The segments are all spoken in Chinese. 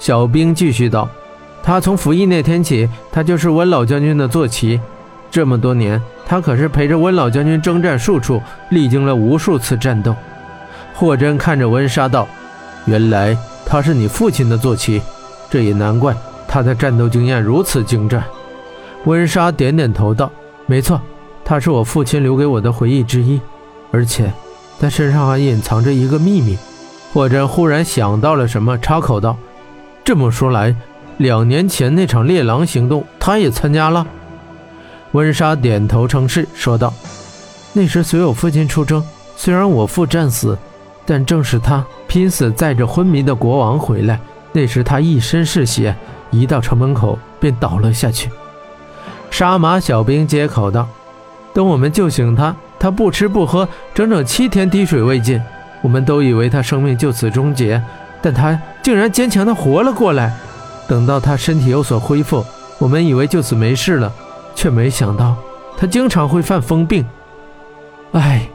小兵继续道：“他从服役那天起，他就是温老将军的坐骑。这么多年，他可是陪着温老将军征战数处，历经了无数次战斗。”霍真看着温莎道：“原来他是你父亲的坐骑，这也难怪他的战斗经验如此精湛。”温莎点点头道：“没错，他是我父亲留给我的回忆之一，而且他身上还隐藏着一个秘密。”霍真忽然想到了什么，插口道：“这么说来，两年前那场猎狼行动，他也参加了？”温莎点头称是，说道：“那时随我父亲出征，虽然我父战死。”但正是他拼死载着昏迷的国王回来，那时他一身是血，一到城门口便倒了下去。杀马小兵接口道：“等我们救醒他，他不吃不喝，整整七天滴水未进。我们都以为他生命就此终结，但他竟然坚强地活了过来。等到他身体有所恢复，我们以为就此没事了，却没想到他经常会犯疯病。唉。”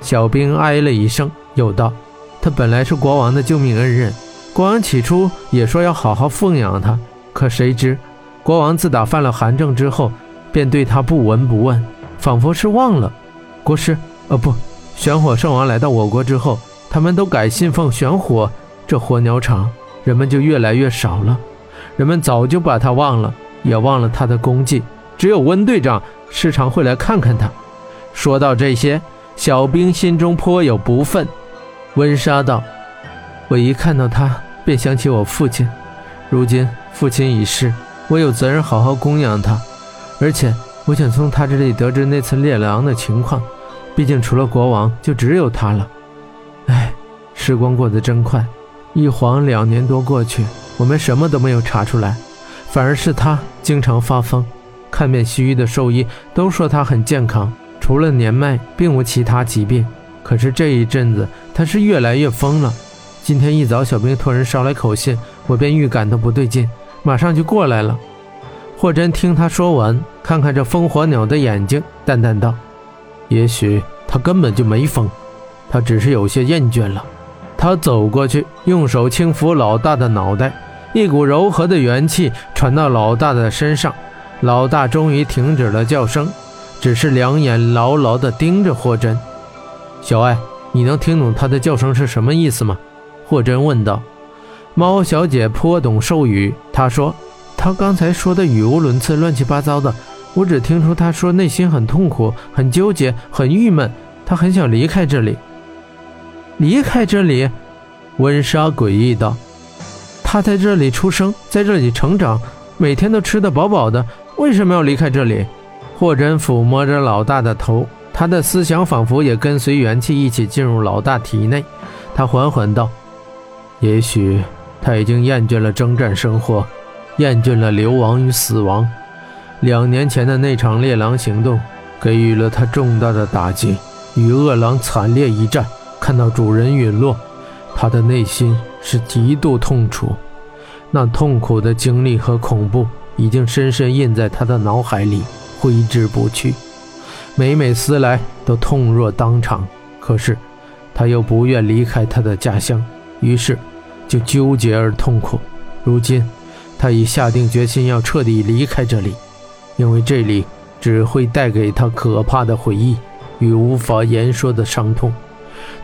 小兵唉了一声，又道：“他本来是国王的救命恩人，国王起初也说要好好奉养他。可谁知，国王自打犯了寒症之后，便对他不闻不问，仿佛是忘了。国师，呃，不，玄火圣王来到我国之后，他们都改信奉玄火，这火鸟场人们就越来越少了。人们早就把他忘了，也忘了他的功绩。只有温队长时常会来看看他。说到这些。”小兵心中颇有不忿，温莎道：“我一看到他，便想起我父亲。如今父亲已逝，我有责任好好供养他。而且，我想从他这里得知那次猎狼的情况。毕竟，除了国王，就只有他了。唉，时光过得真快，一晃两年多过去，我们什么都没有查出来，反而是他经常发疯。看遍西域的兽医都说他很健康。”除了年迈，并无其他疾病。可是这一阵子，他是越来越疯了。今天一早，小兵托人捎来口信，我便预感到不对劲，马上就过来了。霍真听他说完，看看这烽火鸟的眼睛，淡淡道：“也许他根本就没疯，他只是有些厌倦了。”他走过去，用手轻抚老大的脑袋，一股柔和的元气传到老大的身上，老大终于停止了叫声。只是两眼牢牢地盯着霍真。小爱，你能听懂他的叫声是什么意思吗？霍真问道。猫小姐颇懂兽语，她说：“她刚才说的语无伦次，乱七八糟的，我只听出她说内心很痛苦、很纠结、很郁闷，她很想离开这里。”离开这里？温莎诡异道：“他在这里出生，在这里成长，每天都吃得饱饱的，为什么要离开这里？”霍真抚摸着老大的头，他的思想仿佛也跟随元气一起进入老大体内。他缓缓道：“也许他已经厌倦了征战生活，厌倦了流亡与死亡。两年前的那场猎狼行动给予了他重大的打击，与恶狼惨烈一战，看到主人陨落，他的内心是极度痛楚。那痛苦的经历和恐怖已经深深印在他的脑海里。”挥之不去，每每思来都痛若当场。可是，他又不愿离开他的家乡，于是就纠结而痛苦。如今，他已下定决心要彻底离开这里，因为这里只会带给他可怕的回忆与无法言说的伤痛。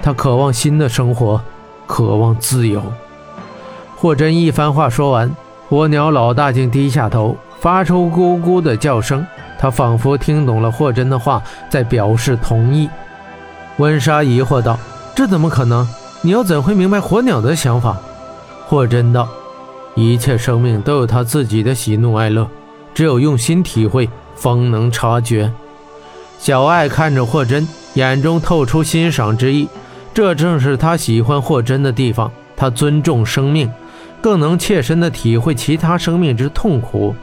他渴望新的生活，渴望自由。霍真一番话说完，火鸟老大竟低下头，发出咕咕的叫声。他仿佛听懂了霍真的话，在表示同意。温莎疑惑道：“这怎么可能？你又怎会明白火鸟的想法？”霍真道：“一切生命都有他自己的喜怒哀乐，只有用心体会，方能察觉。”小爱看着霍真，眼中透出欣赏之意。这正是他喜欢霍真的地方。他尊重生命，更能切身地体会其他生命之痛苦。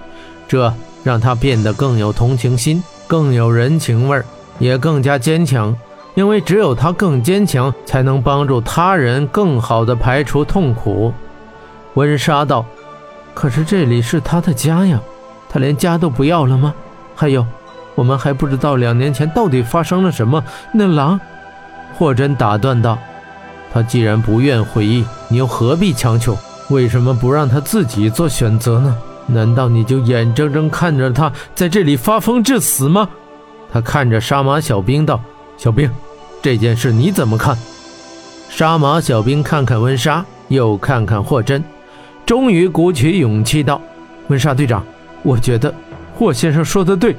这。让他变得更有同情心，更有人情味儿，也更加坚强。因为只有他更坚强，才能帮助他人更好的排除痛苦。温莎道：“可是这里是他的家呀，他连家都不要了吗？还有，我们还不知道两年前到底发生了什么。那狼……”霍真打断道：“他既然不愿回忆，你又何必强求？为什么不让他自己做选择呢？难道你就眼睁睁看着他在这里发疯致死吗？他看着杀马小兵道：“小兵，这件事你怎么看？”杀马小兵看看温莎，又看看霍真，终于鼓起勇气道：“温莎队长，我觉得霍先生说的对。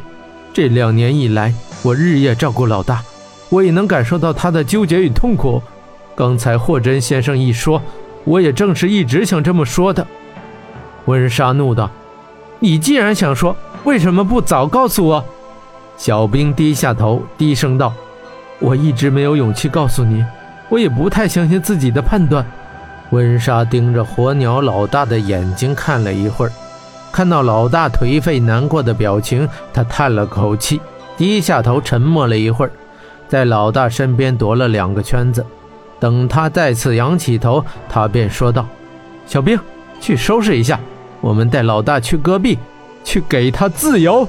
这两年以来，我日夜照顾老大，我也能感受到他的纠结与痛苦。刚才霍真先生一说，我也正是一直想这么说的。”温莎怒道：“你既然想说，为什么不早告诉我？”小兵低下头，低声道：“我一直没有勇气告诉你，我也不太相信自己的判断。”温莎盯着火鸟老大的眼睛看了一会儿，看到老大颓废难过的表情，他叹了口气，低下头沉默了一会儿，在老大身边踱了两个圈子。等他再次仰起头，他便说道：“小兵，去收拾一下。”我们带老大去戈壁，去给他自由。